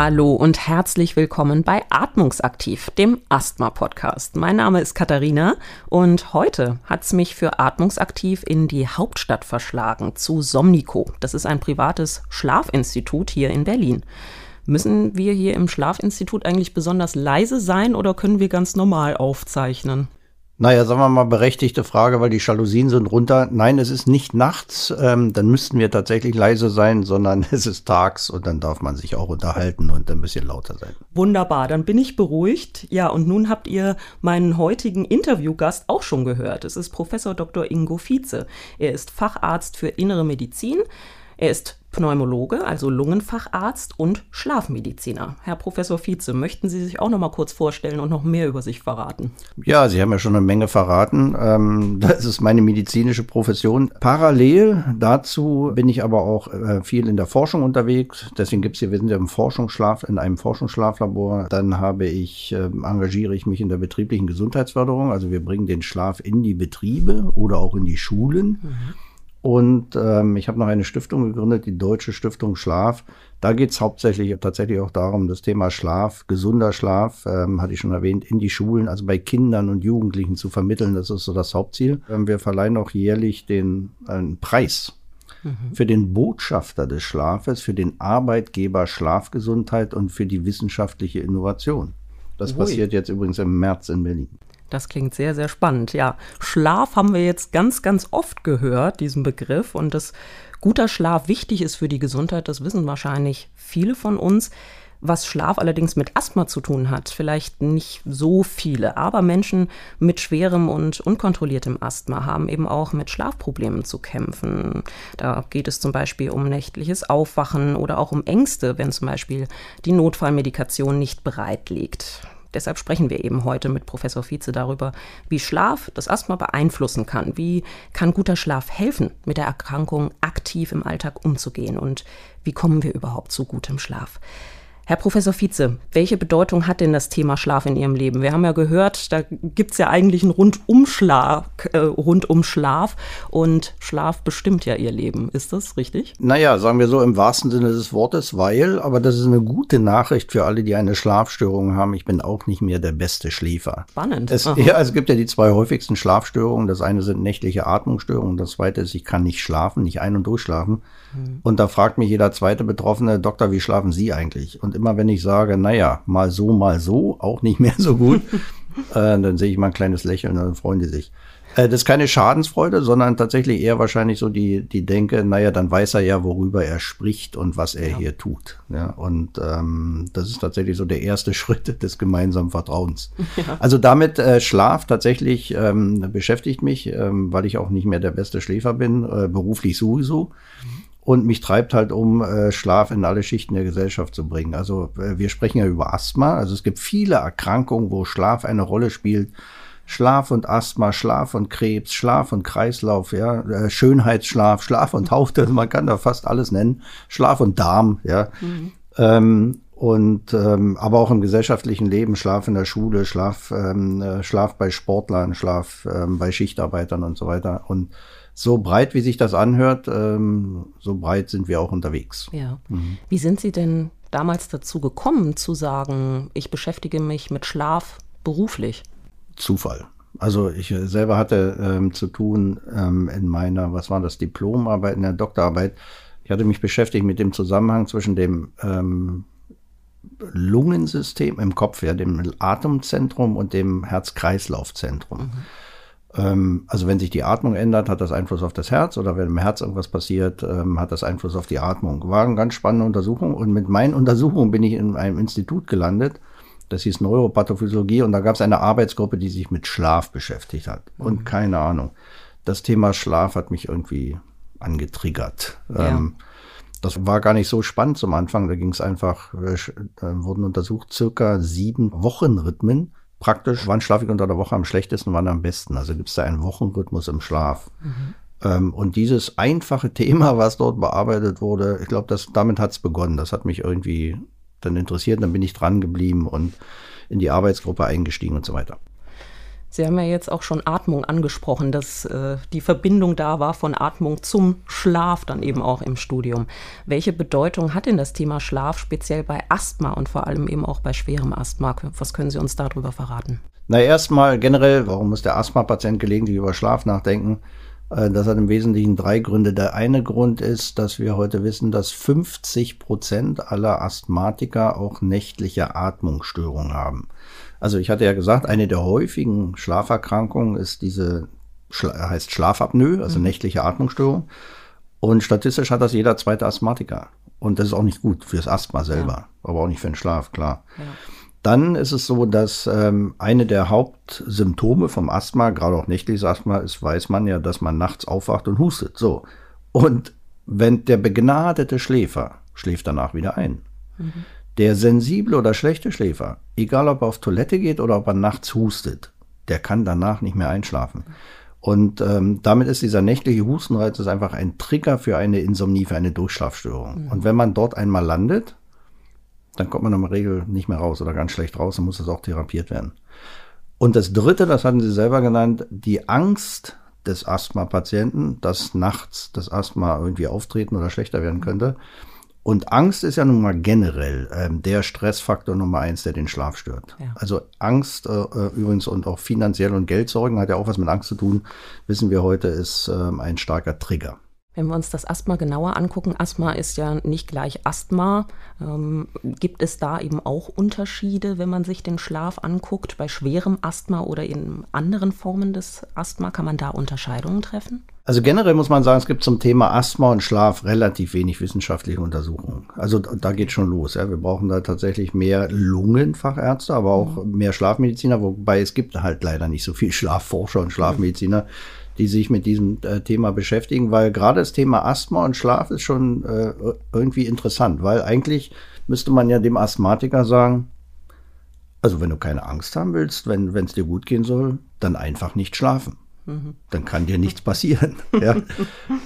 Hallo und herzlich willkommen bei Atmungsaktiv, dem Asthma-Podcast. Mein Name ist Katharina und heute hat es mich für Atmungsaktiv in die Hauptstadt verschlagen, zu Somnico. Das ist ein privates Schlafinstitut hier in Berlin. Müssen wir hier im Schlafinstitut eigentlich besonders leise sein oder können wir ganz normal aufzeichnen? Naja, sagen wir mal berechtigte Frage, weil die Jalousien sind runter. Nein, es ist nicht nachts, ähm, dann müssten wir tatsächlich leise sein, sondern es ist tags und dann darf man sich auch unterhalten und ein bisschen lauter sein. Wunderbar, dann bin ich beruhigt. Ja, und nun habt ihr meinen heutigen Interviewgast auch schon gehört. Es ist Professor Dr. Ingo Vize. Er ist Facharzt für Innere Medizin. Er ist Pneumologe, also Lungenfacharzt und Schlafmediziner. Herr Professor Vize, möchten Sie sich auch noch mal kurz vorstellen und noch mehr über sich verraten? Ja, Sie haben ja schon eine Menge verraten. Ähm, das ist meine medizinische Profession. Parallel dazu bin ich aber auch äh, viel in der Forschung unterwegs. Deswegen gibt es hier, wir sind ja im Forschungsschlaf, in einem Forschungsschlaflabor. Dann habe ich, äh, engagiere ich mich in der betrieblichen Gesundheitsförderung. Also wir bringen den Schlaf in die Betriebe oder auch in die Schulen. Mhm. Und ähm, ich habe noch eine Stiftung gegründet, die Deutsche Stiftung Schlaf. Da geht es hauptsächlich tatsächlich auch darum, das Thema Schlaf, gesunder Schlaf, ähm, hatte ich schon erwähnt, in die Schulen, also bei Kindern und Jugendlichen zu vermitteln. Das ist so das Hauptziel. Ähm, wir verleihen auch jährlich den einen Preis mhm. für den Botschafter des Schlafes, für den Arbeitgeber Schlafgesundheit und für die wissenschaftliche Innovation. Das Ui. passiert jetzt übrigens im März in Berlin. Das klingt sehr, sehr spannend. Ja, Schlaf haben wir jetzt ganz, ganz oft gehört, diesen Begriff. Und dass guter Schlaf wichtig ist für die Gesundheit, das wissen wahrscheinlich viele von uns. Was Schlaf allerdings mit Asthma zu tun hat, vielleicht nicht so viele, aber Menschen mit schwerem und unkontrolliertem Asthma haben eben auch mit Schlafproblemen zu kämpfen. Da geht es zum Beispiel um nächtliches Aufwachen oder auch um Ängste, wenn zum Beispiel die Notfallmedikation nicht bereit liegt. Deshalb sprechen wir eben heute mit Professor Vize darüber, wie Schlaf das Asthma beeinflussen kann. Wie kann guter Schlaf helfen, mit der Erkrankung aktiv im Alltag umzugehen? Und wie kommen wir überhaupt zu gutem Schlaf? Herr Professor Vize, welche Bedeutung hat denn das Thema Schlaf in Ihrem Leben? Wir haben ja gehört, da gibt es ja eigentlich einen Rundumschlag, äh, Rundumschlaf und Schlaf bestimmt ja Ihr Leben. Ist das richtig? Naja, sagen wir so im wahrsten Sinne des Wortes, weil, aber das ist eine gute Nachricht für alle, die eine Schlafstörung haben. Ich bin auch nicht mehr der beste Schläfer. Spannend. Es, ja, es gibt ja die zwei häufigsten Schlafstörungen. Das eine sind nächtliche Atmungsstörungen. Das zweite ist, ich kann nicht schlafen, nicht ein- und durchschlafen. Mhm. Und da fragt mich jeder zweite Betroffene, Doktor, wie schlafen Sie eigentlich? Und immer wenn ich sage, naja, mal so, mal so, auch nicht mehr so gut, äh, dann sehe ich mal ein kleines Lächeln und dann freuen die sich. Äh, das ist keine Schadensfreude, sondern tatsächlich eher wahrscheinlich so die, die Denke, naja, dann weiß er ja, worüber er spricht und was er ja. hier tut. Ja, und ähm, das ist tatsächlich so der erste Schritt des gemeinsamen Vertrauens. Ja. Also damit äh, Schlaf tatsächlich ähm, beschäftigt mich, ähm, weil ich auch nicht mehr der beste Schläfer bin, äh, beruflich sowieso. Mhm. Und mich treibt halt um, äh, Schlaf in alle Schichten der Gesellschaft zu bringen. Also äh, wir sprechen ja über Asthma. Also es gibt viele Erkrankungen, wo Schlaf eine Rolle spielt. Schlaf und Asthma, Schlaf und Krebs, Schlaf und Kreislauf, ja, äh, Schönheitsschlaf, Schlaf und Haut, also man kann da fast alles nennen. Schlaf und Darm, ja. Mhm. Ähm, und ähm, aber auch im gesellschaftlichen Leben, Schlaf in der Schule, Schlaf, ähm, äh, Schlaf bei Sportlern, Schlaf ähm, bei Schichtarbeitern und so weiter. Und so breit, wie sich das anhört, ähm, so breit sind wir auch unterwegs. Ja. Mhm. Wie sind Sie denn damals dazu gekommen, zu sagen, ich beschäftige mich mit Schlaf beruflich? Zufall. Also ich selber hatte ähm, zu tun ähm, in meiner, was war das, Diplomarbeit, in der Doktorarbeit. Ich hatte mich beschäftigt mit dem Zusammenhang zwischen dem ähm, Lungensystem im Kopf, ja, dem Atemzentrum und dem Herz-Kreislauf-Zentrum. Mhm. Ähm, also wenn sich die Atmung ändert, hat das Einfluss auf das Herz oder wenn im Herz irgendwas passiert, ähm, hat das Einfluss auf die Atmung. War eine ganz spannende Untersuchung und mit meinen Untersuchungen bin ich in einem Institut gelandet. Das hieß Neuropathophysologie und da gab es eine Arbeitsgruppe, die sich mit Schlaf beschäftigt hat. Und mhm. keine Ahnung. Das Thema Schlaf hat mich irgendwie angetriggert. Ja. Ähm, das war gar nicht so spannend zum Anfang. Da ging es einfach, äh, wurden untersucht circa sieben Wochenrhythmen praktisch, wann schlafe ich unter der Woche am schlechtesten, wann am besten. Also gibt es da einen Wochenrhythmus im Schlaf. Mhm. Ähm, und dieses einfache Thema, was dort bearbeitet wurde, ich glaube, damit hat es begonnen. Das hat mich irgendwie dann interessiert, dann bin ich dran geblieben und in die Arbeitsgruppe eingestiegen und so weiter. Sie haben ja jetzt auch schon Atmung angesprochen, dass äh, die Verbindung da war von Atmung zum Schlaf dann eben auch im Studium. Welche Bedeutung hat denn das Thema Schlaf speziell bei Asthma und vor allem eben auch bei schwerem Asthma? Was können Sie uns darüber verraten? Na, erstmal generell, warum muss der Asthma-Patient gelegentlich über Schlaf nachdenken? Äh, das hat im Wesentlichen drei Gründe. Der eine Grund ist, dass wir heute wissen, dass 50 Prozent aller Asthmatiker auch nächtliche Atmungsstörungen haben. Also ich hatte ja gesagt, eine der häufigen Schlaferkrankungen ist diese, heißt Schlafapnoe, also mhm. nächtliche Atmungsstörung. Und statistisch hat das jeder zweite Asthmatiker. Und das ist auch nicht gut fürs Asthma selber, ja. aber auch nicht für den Schlaf, klar. Ja. Dann ist es so, dass ähm, eine der Hauptsymptome vom Asthma, gerade auch nächtliches Asthma, ist, weiß man ja, dass man nachts aufwacht und hustet. So. Und wenn der begnadete Schläfer schläft danach wieder ein. Mhm. Der sensible oder schlechte Schläfer, egal ob er auf Toilette geht oder ob er nachts hustet, der kann danach nicht mehr einschlafen. Und ähm, damit ist dieser nächtliche Hustenreiz ist einfach ein Trigger für eine Insomnie, für eine Durchschlafstörung. Mhm. Und wenn man dort einmal landet, dann kommt man in der Regel nicht mehr raus oder ganz schlecht raus und muss das auch therapiert werden. Und das Dritte, das hatten Sie selber genannt, die Angst des Asthma-Patienten, dass nachts das Asthma irgendwie auftreten oder schlechter werden könnte. Und Angst ist ja nun mal generell ähm, der Stressfaktor Nummer eins, der den Schlaf stört. Ja. Also Angst äh, äh, übrigens und auch finanziell und Geldsorgen hat ja auch was mit Angst zu tun, wissen wir heute, ist ähm, ein starker Trigger. Wenn wir uns das Asthma genauer angucken, Asthma ist ja nicht gleich Asthma. Ähm, gibt es da eben auch Unterschiede, wenn man sich den Schlaf anguckt? Bei schwerem Asthma oder in anderen Formen des Asthma kann man da Unterscheidungen treffen? Also generell muss man sagen, es gibt zum Thema Asthma und Schlaf relativ wenig wissenschaftliche Untersuchungen. Also da geht schon los. Ja. Wir brauchen da tatsächlich mehr Lungenfachärzte, aber auch mhm. mehr Schlafmediziner, wobei es gibt halt leider nicht so viel Schlafforscher und Schlafmediziner. Die sich mit diesem äh, Thema beschäftigen, weil gerade das Thema Asthma und Schlaf ist schon äh, irgendwie interessant, weil eigentlich müsste man ja dem Asthmatiker sagen, also wenn du keine Angst haben willst, wenn es dir gut gehen soll, dann einfach nicht schlafen. Dann kann dir nichts passieren. ja.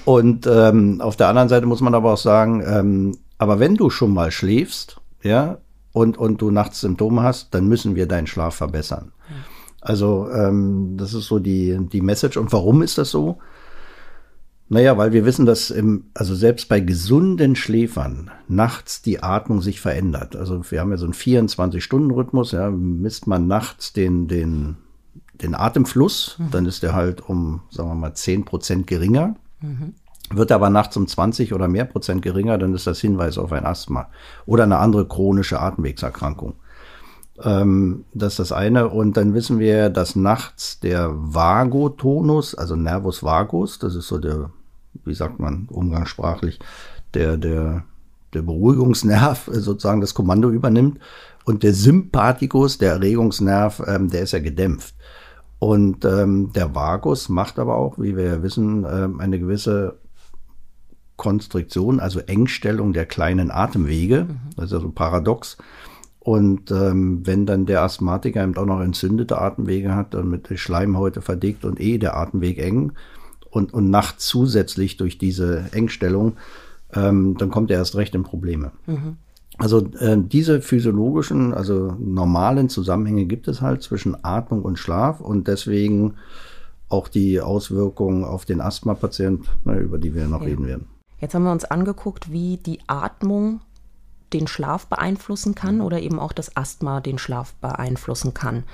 Und ähm, auf der anderen Seite muss man aber auch sagen, ähm, aber wenn du schon mal schläfst, ja, und, und du nachts Symptome hast, dann müssen wir deinen Schlaf verbessern. Also ähm, das ist so die, die Message. Und warum ist das so? Naja, weil wir wissen, dass im, also selbst bei gesunden Schläfern nachts die Atmung sich verändert. Also wir haben ja so einen 24-Stunden-Rhythmus, ja, misst man nachts den, den, den Atemfluss, mhm. dann ist der halt um, sagen wir mal, 10 Prozent geringer. Mhm. Wird aber nachts um 20 oder mehr Prozent geringer, dann ist das Hinweis auf ein Asthma oder eine andere chronische Atemwegserkrankung. Ähm, das ist das eine. Und dann wissen wir, dass nachts der Vagotonus, also Nervus vagus, das ist so der, wie sagt man umgangssprachlich, der, der, der Beruhigungsnerv sozusagen das Kommando übernimmt. Und der Sympathikus, der Erregungsnerv, ähm, der ist ja gedämpft. Und ähm, der Vagus macht aber auch, wie wir ja wissen, ähm, eine gewisse Konstruktion, also Engstellung der kleinen Atemwege. Mhm. Das ist also paradox. Und ähm, wenn dann der Asthmatiker eben auch noch entzündete Atemwege hat, dann mit der Schleimhäute verdickt und eh der Atemweg eng und, und nachts zusätzlich durch diese Engstellung, ähm, dann kommt er erst recht in Probleme. Mhm. Also äh, diese physiologischen, also normalen Zusammenhänge gibt es halt zwischen Atmung und Schlaf und deswegen auch die Auswirkungen auf den Asthma-Patient, über die wir noch ja. reden werden. Jetzt haben wir uns angeguckt, wie die Atmung den Schlaf beeinflussen kann oder eben auch das Asthma den Schlaf beeinflussen kann.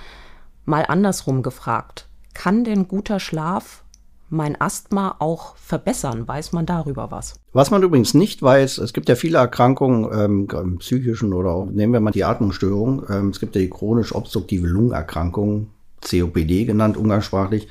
Mal andersrum gefragt, kann denn guter Schlaf mein Asthma auch verbessern? Weiß man darüber was? Was man übrigens nicht weiß, es gibt ja viele Erkrankungen, ähm, im psychischen oder auch, nehmen wir mal die Atmungsstörung, ähm, es gibt ja die chronisch obstruktive Lungenerkrankung, COPD genannt umgangssprachlich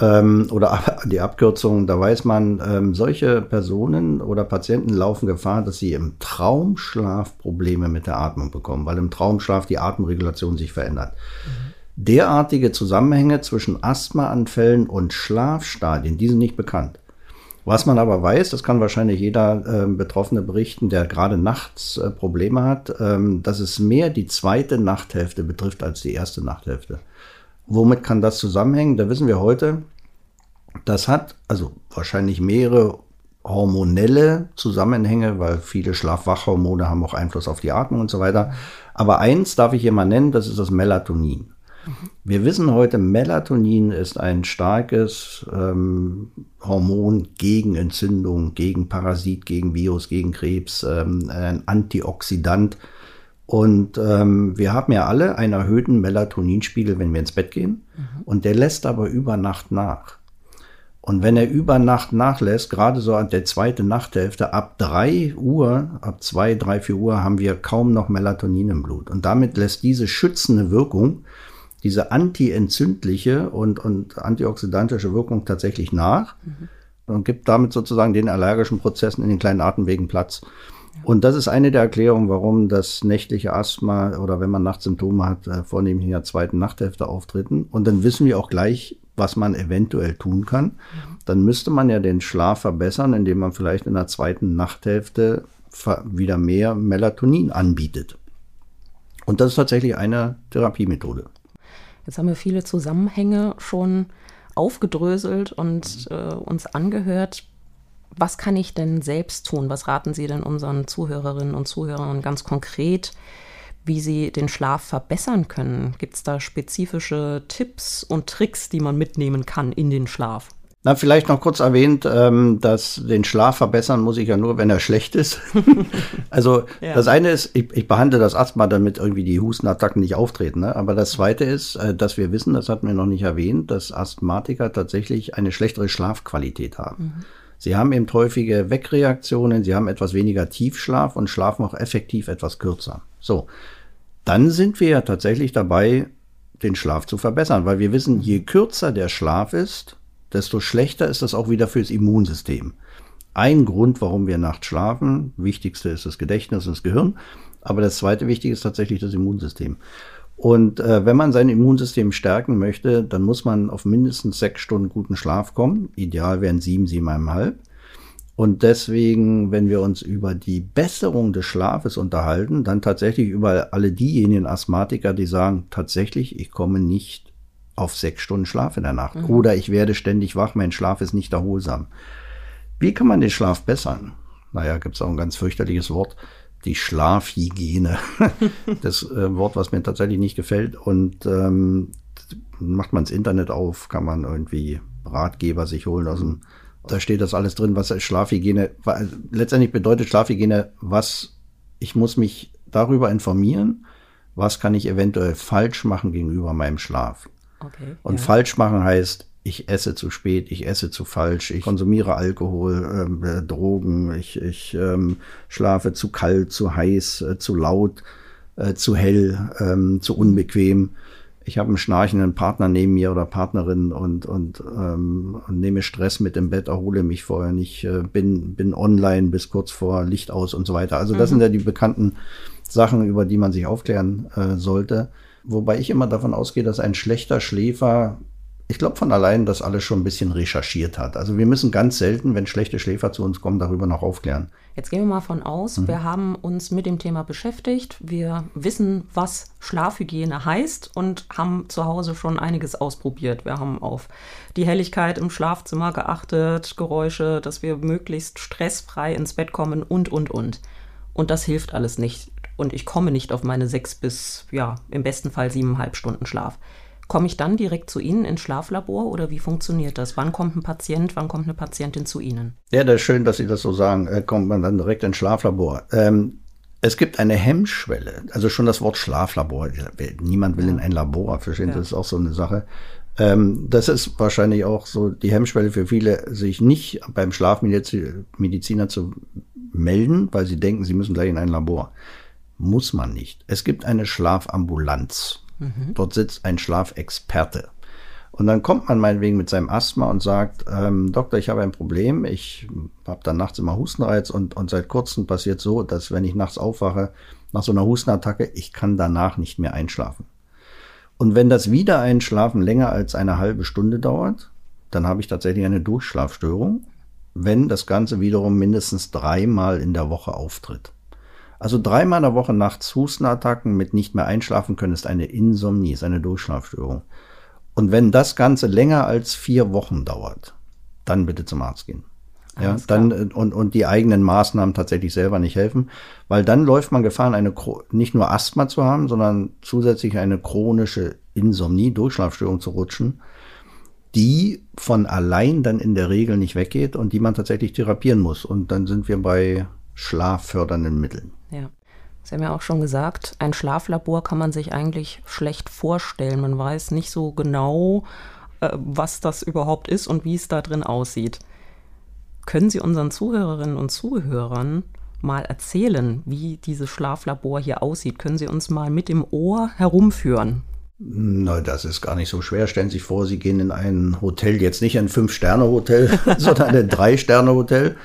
ähm, oder die Abkürzung, da weiß man, ähm, solche Personen oder Patienten laufen Gefahr, dass sie im Traumschlaf Probleme mit der Atmung bekommen, weil im Traumschlaf die Atemregulation sich verändert. Mhm. Derartige Zusammenhänge zwischen Asthmaanfällen und Schlafstadien, die sind nicht bekannt. Was man aber weiß, das kann wahrscheinlich jeder äh, Betroffene berichten, der gerade nachts äh, Probleme hat, ähm, dass es mehr die zweite Nachthälfte betrifft als die erste Nachthälfte. Womit kann das zusammenhängen? Da wissen wir heute, das hat also wahrscheinlich mehrere hormonelle Zusammenhänge, weil viele Schlafwachhormone haben auch Einfluss auf die Atmung und so weiter. Aber eins darf ich hier mal nennen, das ist das Melatonin. Wir wissen heute, Melatonin ist ein starkes ähm, Hormon gegen Entzündung, gegen Parasit, gegen Virus, gegen Krebs, ähm, ein Antioxidant. Und ähm, wir haben ja alle einen erhöhten Melatoninspiegel, wenn wir ins Bett gehen. Mhm. Und der lässt aber über Nacht nach. Und wenn er über Nacht nachlässt, gerade so an der zweiten Nachthälfte, ab drei Uhr, ab zwei, drei, vier Uhr haben wir kaum noch Melatonin im Blut. Und damit lässt diese schützende Wirkung, diese antientzündliche und, und antioxidantische Wirkung tatsächlich nach mhm. und gibt damit sozusagen den allergischen Prozessen in den kleinen Atemwegen Platz. Und das ist eine der Erklärungen, warum das nächtliche Asthma oder wenn man Nachtsymptome hat, äh, vornehmlich in der zweiten Nachthälfte auftreten. Und dann wissen wir auch gleich, was man eventuell tun kann. Dann müsste man ja den Schlaf verbessern, indem man vielleicht in der zweiten Nachthälfte wieder mehr Melatonin anbietet. Und das ist tatsächlich eine Therapiemethode. Jetzt haben wir viele Zusammenhänge schon aufgedröselt und äh, uns angehört. Was kann ich denn selbst tun? Was raten Sie denn unseren Zuhörerinnen und Zuhörern ganz konkret, wie sie den Schlaf verbessern können? Gibt es da spezifische Tipps und Tricks, die man mitnehmen kann in den Schlaf? Na, vielleicht noch kurz erwähnt, ähm, dass den Schlaf verbessern muss ich ja nur, wenn er schlecht ist. also ja. das eine ist, ich, ich, behandle das Asthma, damit irgendwie die Hustenattacken nicht auftreten. Ne? Aber das zweite ist, äh, dass wir wissen, das hatten wir noch nicht erwähnt, dass Asthmatiker tatsächlich eine schlechtere Schlafqualität haben. Mhm. Sie haben eben häufige Wegreaktionen, sie haben etwas weniger Tiefschlaf und schlafen auch effektiv etwas kürzer. So, dann sind wir ja tatsächlich dabei, den Schlaf zu verbessern, weil wir wissen, je kürzer der Schlaf ist, desto schlechter ist das auch wieder fürs Immunsystem. Ein Grund, warum wir nachts schlafen, wichtigste ist das Gedächtnis und das Gehirn, aber das zweite Wichtige ist tatsächlich das Immunsystem. Und äh, wenn man sein Immunsystem stärken möchte, dann muss man auf mindestens sechs Stunden guten Schlaf kommen. Ideal wären sieben, siebeneinhalb. Und deswegen, wenn wir uns über die Besserung des Schlafes unterhalten, dann tatsächlich über alle diejenigen Asthmatiker, die sagen, tatsächlich, ich komme nicht auf sechs Stunden Schlaf in der Nacht. Mhm. Oder ich werde ständig wach, mein Schlaf ist nicht erholsam. Wie kann man den Schlaf bessern? Naja, gibt es auch ein ganz fürchterliches Wort, die Schlafhygiene. das äh, Wort, was mir tatsächlich nicht gefällt. Und ähm, macht man ins Internet auf, kann man irgendwie Ratgeber sich holen aus dem, da steht das alles drin, was Schlafhygiene, letztendlich bedeutet Schlafhygiene, was, ich muss mich darüber informieren, was kann ich eventuell falsch machen gegenüber meinem Schlaf. Okay, und ja. falsch machen heißt, ich esse zu spät, ich esse zu falsch, ich konsumiere Alkohol, ähm, äh, Drogen, ich, ich ähm, schlafe zu kalt, zu heiß, äh, zu laut, äh, zu hell, ähm, zu unbequem. Ich habe einen schnarchenden Partner neben mir oder Partnerin und, und, ähm, und nehme Stress mit im Bett, erhole mich vorher nicht, äh, bin, bin online bis kurz vor Licht aus und so weiter. Also das mhm. sind ja die bekannten Sachen, über die man sich aufklären äh, sollte. Wobei ich immer davon ausgehe, dass ein schlechter Schläfer, ich glaube von allein, das alles schon ein bisschen recherchiert hat. Also wir müssen ganz selten, wenn schlechte Schläfer zu uns kommen, darüber noch aufklären. Jetzt gehen wir mal von aus, mhm. wir haben uns mit dem Thema beschäftigt. Wir wissen, was Schlafhygiene heißt und haben zu Hause schon einiges ausprobiert. Wir haben auf die Helligkeit im Schlafzimmer geachtet, Geräusche, dass wir möglichst stressfrei ins Bett kommen und, und, und. Und das hilft alles nicht und ich komme nicht auf meine sechs bis, ja, im besten Fall siebeneinhalb Stunden Schlaf. Komme ich dann direkt zu Ihnen ins Schlaflabor oder wie funktioniert das? Wann kommt ein Patient, wann kommt eine Patientin zu Ihnen? Ja, das ist schön, dass Sie das so sagen. Äh, kommt man dann direkt ins Schlaflabor. Ähm, es gibt eine Hemmschwelle. Also schon das Wort Schlaflabor. Niemand will in ein Labor. Verstehen Sie, ja. das ist auch so eine Sache. Ähm, das ist wahrscheinlich auch so die Hemmschwelle für viele, sich nicht beim Schlafmediziner zu melden, weil sie denken, sie müssen gleich in ein Labor. Muss man nicht. Es gibt eine Schlafambulanz. Mhm. Dort sitzt ein Schlafexperte. Und dann kommt man meinetwegen mit seinem Asthma und sagt, ähm, Doktor, ich habe ein Problem. Ich habe dann nachts immer Hustenreiz und, und seit kurzem passiert so, dass wenn ich nachts aufwache, nach so einer Hustenattacke, ich kann danach nicht mehr einschlafen. Und wenn das Wiedereinschlafen länger als eine halbe Stunde dauert, dann habe ich tatsächlich eine Durchschlafstörung, wenn das Ganze wiederum mindestens dreimal in der Woche auftritt. Also dreimal in der Woche nachts Hustenattacken mit nicht mehr einschlafen können ist eine Insomnie, ist eine Durchschlafstörung. Und wenn das Ganze länger als vier Wochen dauert, dann bitte zum Arzt gehen. Ja, dann äh, und, und die eigenen Maßnahmen tatsächlich selber nicht helfen, weil dann läuft man Gefahr, eine nicht nur Asthma zu haben, sondern zusätzlich eine chronische Insomnie, Durchschlafstörung zu rutschen, die von allein dann in der Regel nicht weggeht und die man tatsächlich therapieren muss. Und dann sind wir bei schlaffördernden Mitteln. Sie haben ja auch schon gesagt, ein Schlaflabor kann man sich eigentlich schlecht vorstellen. Man weiß nicht so genau, äh, was das überhaupt ist und wie es da drin aussieht. Können Sie unseren Zuhörerinnen und Zuhörern mal erzählen, wie dieses Schlaflabor hier aussieht? Können Sie uns mal mit im Ohr herumführen? Na, das ist gar nicht so schwer. Stellen Sie sich vor, Sie gehen in ein Hotel, jetzt nicht ein Fünf-Sterne-Hotel, sondern ein Drei-Sterne-Hotel.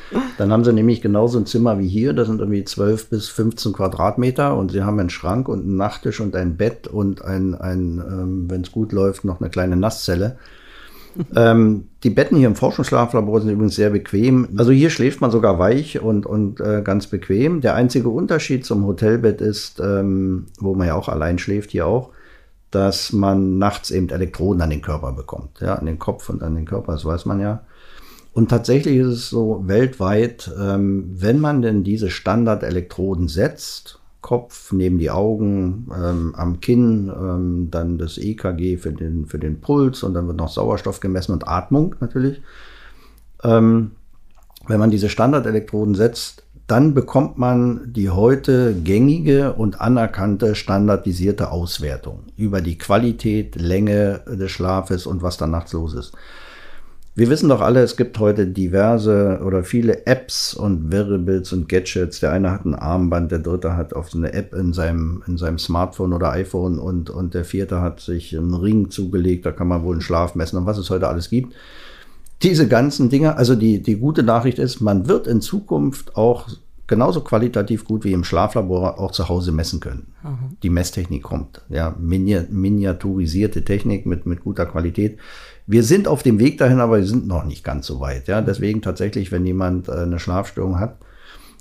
Dann haben Sie nämlich genauso ein Zimmer wie hier. Das sind irgendwie 12 bis 15 Quadratmeter und Sie haben einen Schrank und einen Nachttisch und ein Bett und ein, ein ähm, wenn es gut läuft, noch eine kleine Nasszelle. ähm, die Betten hier im Forschungsschlaflabor sind übrigens sehr bequem. Also hier schläft man sogar weich und, und äh, ganz bequem. Der einzige Unterschied zum Hotelbett ist, ähm, wo man ja auch allein schläft, hier auch, dass man nachts eben Elektroden an den Körper bekommt, ja, an den Kopf und an den Körper, das weiß man ja. Und tatsächlich ist es so weltweit, ähm, wenn man denn diese Standardelektroden setzt, Kopf neben die Augen, ähm, am Kinn, ähm, dann das EKG für den, für den Puls und dann wird noch Sauerstoff gemessen und Atmung natürlich. Ähm, wenn man diese Standardelektroden setzt, dann bekommt man die heute gängige und anerkannte standardisierte Auswertung über die Qualität, Länge des Schlafes und was da nachts los ist. Wir wissen doch alle, es gibt heute diverse oder viele Apps und Variables und Gadgets. Der eine hat ein Armband, der dritte hat auf eine App in seinem, in seinem Smartphone oder iPhone und, und der vierte hat sich einen Ring zugelegt, da kann man wohl einen Schlaf messen und was es heute alles gibt diese ganzen Dinge, also die, die gute Nachricht ist, man wird in Zukunft auch genauso qualitativ gut wie im Schlaflabor auch zu Hause messen können. Mhm. Die Messtechnik kommt, ja, miniaturisierte Technik mit, mit guter Qualität. Wir sind auf dem Weg dahin, aber wir sind noch nicht ganz so weit. Ja, deswegen tatsächlich, wenn jemand äh, eine Schlafstörung hat,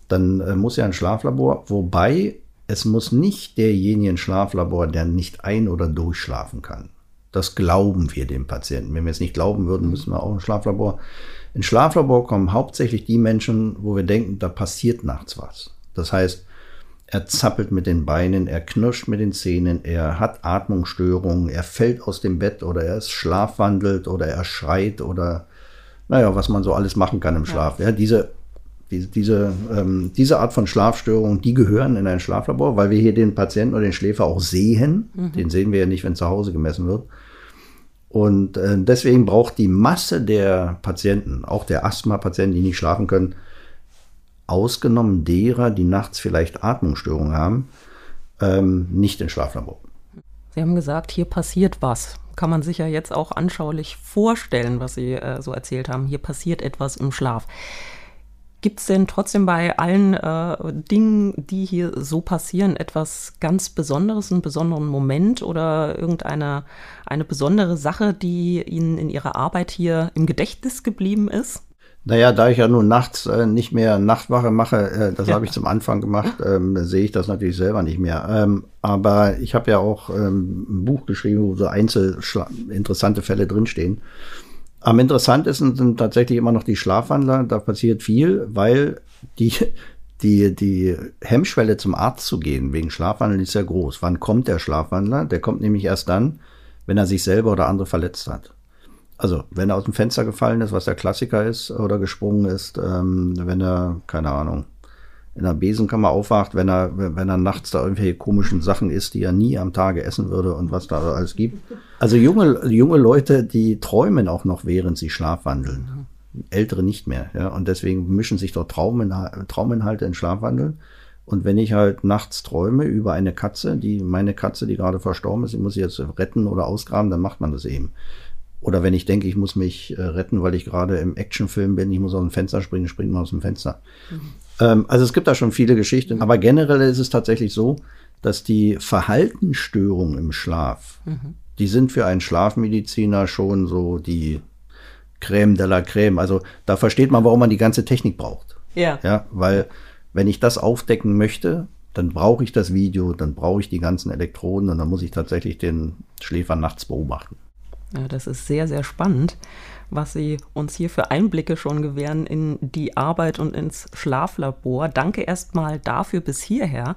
dann äh, muss er ein Schlaflabor, wobei es muss nicht derjenige ein Schlaflabor, der nicht ein- oder durchschlafen kann. Das glauben wir dem Patienten. Wenn wir es nicht glauben würden, müssen wir auch ein Schlaflabor. In Schlaflabor kommen hauptsächlich die Menschen, wo wir denken, da passiert nachts was. Das heißt, er zappelt mit den Beinen, er knirscht mit den Zähnen, er hat Atmungsstörungen, er fällt aus dem Bett oder er ist schlafwandelt oder er schreit oder naja, was man so alles machen kann im Schlaf. Ja, ja diese, diese, diese, ähm, diese Art von Schlafstörungen, die gehören in ein Schlaflabor, weil wir hier den Patienten oder den Schläfer auch sehen. Mhm. Den sehen wir ja nicht, wenn zu Hause gemessen wird. Und äh, deswegen braucht die Masse der Patienten, auch der Asthma-Patienten, die nicht schlafen können, ausgenommen derer, die nachts vielleicht Atmungsstörungen haben, ähm, nicht in Schlaflabor. Sie haben gesagt, hier passiert was. Kann man sich ja jetzt auch anschaulich vorstellen, was Sie äh, so erzählt haben. Hier passiert etwas im Schlaf. Gibt es denn trotzdem bei allen äh, Dingen, die hier so passieren, etwas ganz Besonderes, einen besonderen Moment oder irgendeine eine besondere Sache, die Ihnen in Ihrer Arbeit hier im Gedächtnis geblieben ist? Naja, da ich ja nun nachts äh, nicht mehr Nachtwache mache, äh, das ja. habe ich zum Anfang gemacht, ähm, sehe ich das natürlich selber nicht mehr. Ähm, aber ich habe ja auch ähm, ein Buch geschrieben, wo so einzel interessante Fälle drinstehen. Am interessantesten sind tatsächlich immer noch die Schlafwandler. Da passiert viel, weil die, die, die Hemmschwelle zum Arzt zu gehen wegen Schlafwandeln ist sehr groß. Wann kommt der Schlafwandler? Der kommt nämlich erst dann, wenn er sich selber oder andere verletzt hat. Also, wenn er aus dem Fenster gefallen ist, was der Klassiker ist, oder gesprungen ist, ähm, wenn er, keine Ahnung, in der Besenkammer aufwacht, wenn er, wenn er nachts da irgendwelche komischen Sachen isst, die er nie am Tage essen würde und was da alles gibt. Also junge, junge Leute, die träumen auch noch, während sie schlafwandeln. Ältere nicht mehr, ja. Und deswegen mischen sich dort Trauminhalte, Trauminhalte in Schlafwandeln. Und wenn ich halt nachts träume über eine Katze, die, meine Katze, die gerade verstorben ist, ich muss sie jetzt retten oder ausgraben, dann macht man das eben. Oder wenn ich denke, ich muss mich äh, retten, weil ich gerade im Actionfilm bin, ich muss aus dem Fenster springen, springt man aus dem Fenster. Mhm. Ähm, also es gibt da schon viele Geschichten, aber generell ist es tatsächlich so, dass die Verhaltensstörungen im Schlaf, mhm. die sind für einen Schlafmediziner schon so die Crème de la Crème. Also da versteht man, warum man die ganze Technik braucht. Ja. Ja, weil wenn ich das aufdecken möchte, dann brauche ich das Video, dann brauche ich die ganzen Elektroden und dann muss ich tatsächlich den Schläfer nachts beobachten. Ja, das ist sehr, sehr spannend. was Sie uns hier für Einblicke schon gewähren in die Arbeit und ins Schlaflabor. Danke erstmal dafür bis hierher.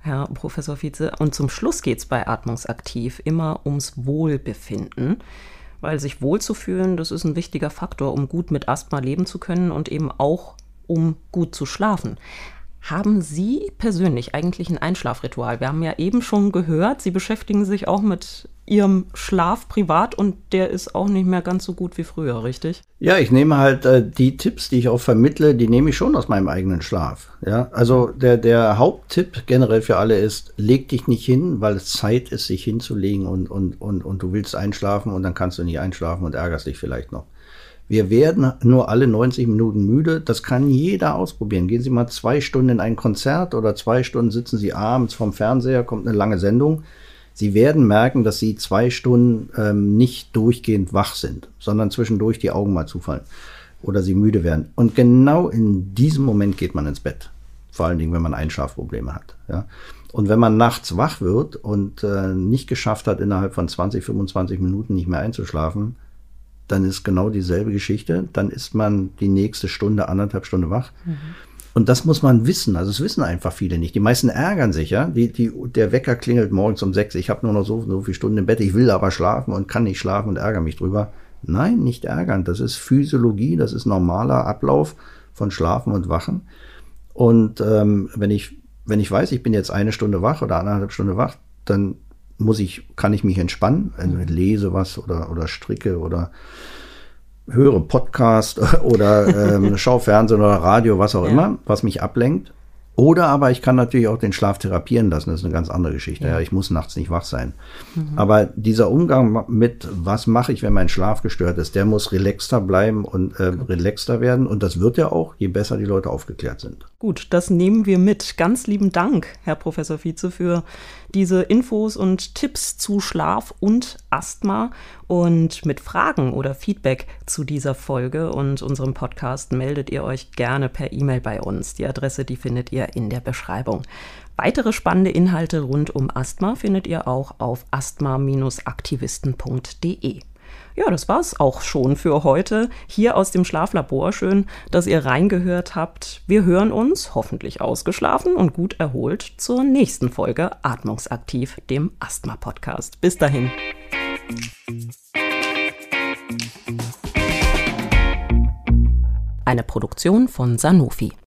Herr Professor Vize. Und zum Schluss geht es bei Atmungsaktiv immer ums Wohlbefinden, weil sich wohlzufühlen, das ist ein wichtiger Faktor, um gut mit Asthma leben zu können und eben auch um gut zu schlafen. Haben Sie persönlich eigentlich ein Einschlafritual? Wir haben ja eben schon gehört, Sie beschäftigen sich auch mit Ihrem Schlaf privat und der ist auch nicht mehr ganz so gut wie früher, richtig? Ja, ich nehme halt äh, die Tipps, die ich auch vermittle, die nehme ich schon aus meinem eigenen Schlaf. Ja, also der, der Haupttipp generell für alle ist, leg dich nicht hin, weil es Zeit ist, sich hinzulegen und, und, und, und du willst einschlafen und dann kannst du nicht einschlafen und ärgerst dich vielleicht noch. Wir werden nur alle 90 Minuten müde. Das kann jeder ausprobieren. Gehen Sie mal zwei Stunden in ein Konzert oder zwei Stunden sitzen Sie abends vom Fernseher, kommt eine lange Sendung. Sie werden merken, dass Sie zwei Stunden ähm, nicht durchgehend wach sind, sondern zwischendurch die Augen mal zufallen oder Sie müde werden. Und genau in diesem Moment geht man ins Bett. Vor allen Dingen, wenn man Einschlafprobleme hat. Ja. Und wenn man nachts wach wird und äh, nicht geschafft hat, innerhalb von 20, 25 Minuten nicht mehr einzuschlafen, dann ist genau dieselbe Geschichte. Dann ist man die nächste Stunde, anderthalb Stunden wach. Mhm. Und das muss man wissen. Also es wissen einfach viele nicht. Die meisten ärgern sich, ja. Die, die, der Wecker klingelt morgens um sechs. Ich habe nur noch so, so viele Stunden im Bett. Ich will aber schlafen und kann nicht schlafen und ärgere mich drüber. Nein, nicht ärgern. Das ist Physiologie. Das ist normaler Ablauf von Schlafen und Wachen. Und ähm, wenn ich wenn ich weiß, ich bin jetzt eine Stunde wach oder anderthalb Stunden wach, dann muss ich, kann ich mich entspannen, also lese was oder, oder stricke oder höre Podcast oder ähm, schaue Fernsehen oder Radio, was auch ja. immer, was mich ablenkt. Oder aber ich kann natürlich auch den Schlaf therapieren lassen. Das ist eine ganz andere Geschichte. Ja. ich muss nachts nicht wach sein. Mhm. Aber dieser Umgang mit, was mache ich, wenn mein Schlaf gestört ist, der muss relaxter bleiben und äh, relaxter werden. Und das wird ja auch, je besser die Leute aufgeklärt sind. Gut, das nehmen wir mit. Ganz lieben Dank, Herr Professor Vize, für diese Infos und Tipps zu Schlaf und Asthma. Und mit Fragen oder Feedback zu dieser Folge und unserem Podcast meldet ihr euch gerne per E-Mail bei uns. Die Adresse, die findet ihr in der Beschreibung. Weitere spannende Inhalte rund um Asthma findet ihr auch auf asthma-aktivisten.de. Ja, das war's auch schon für heute hier aus dem Schlaflabor. Schön, dass ihr reingehört habt. Wir hören uns, hoffentlich ausgeschlafen und gut erholt, zur nächsten Folge Atmungsaktiv, dem Asthma-Podcast. Bis dahin. Eine Produktion von Sanofi.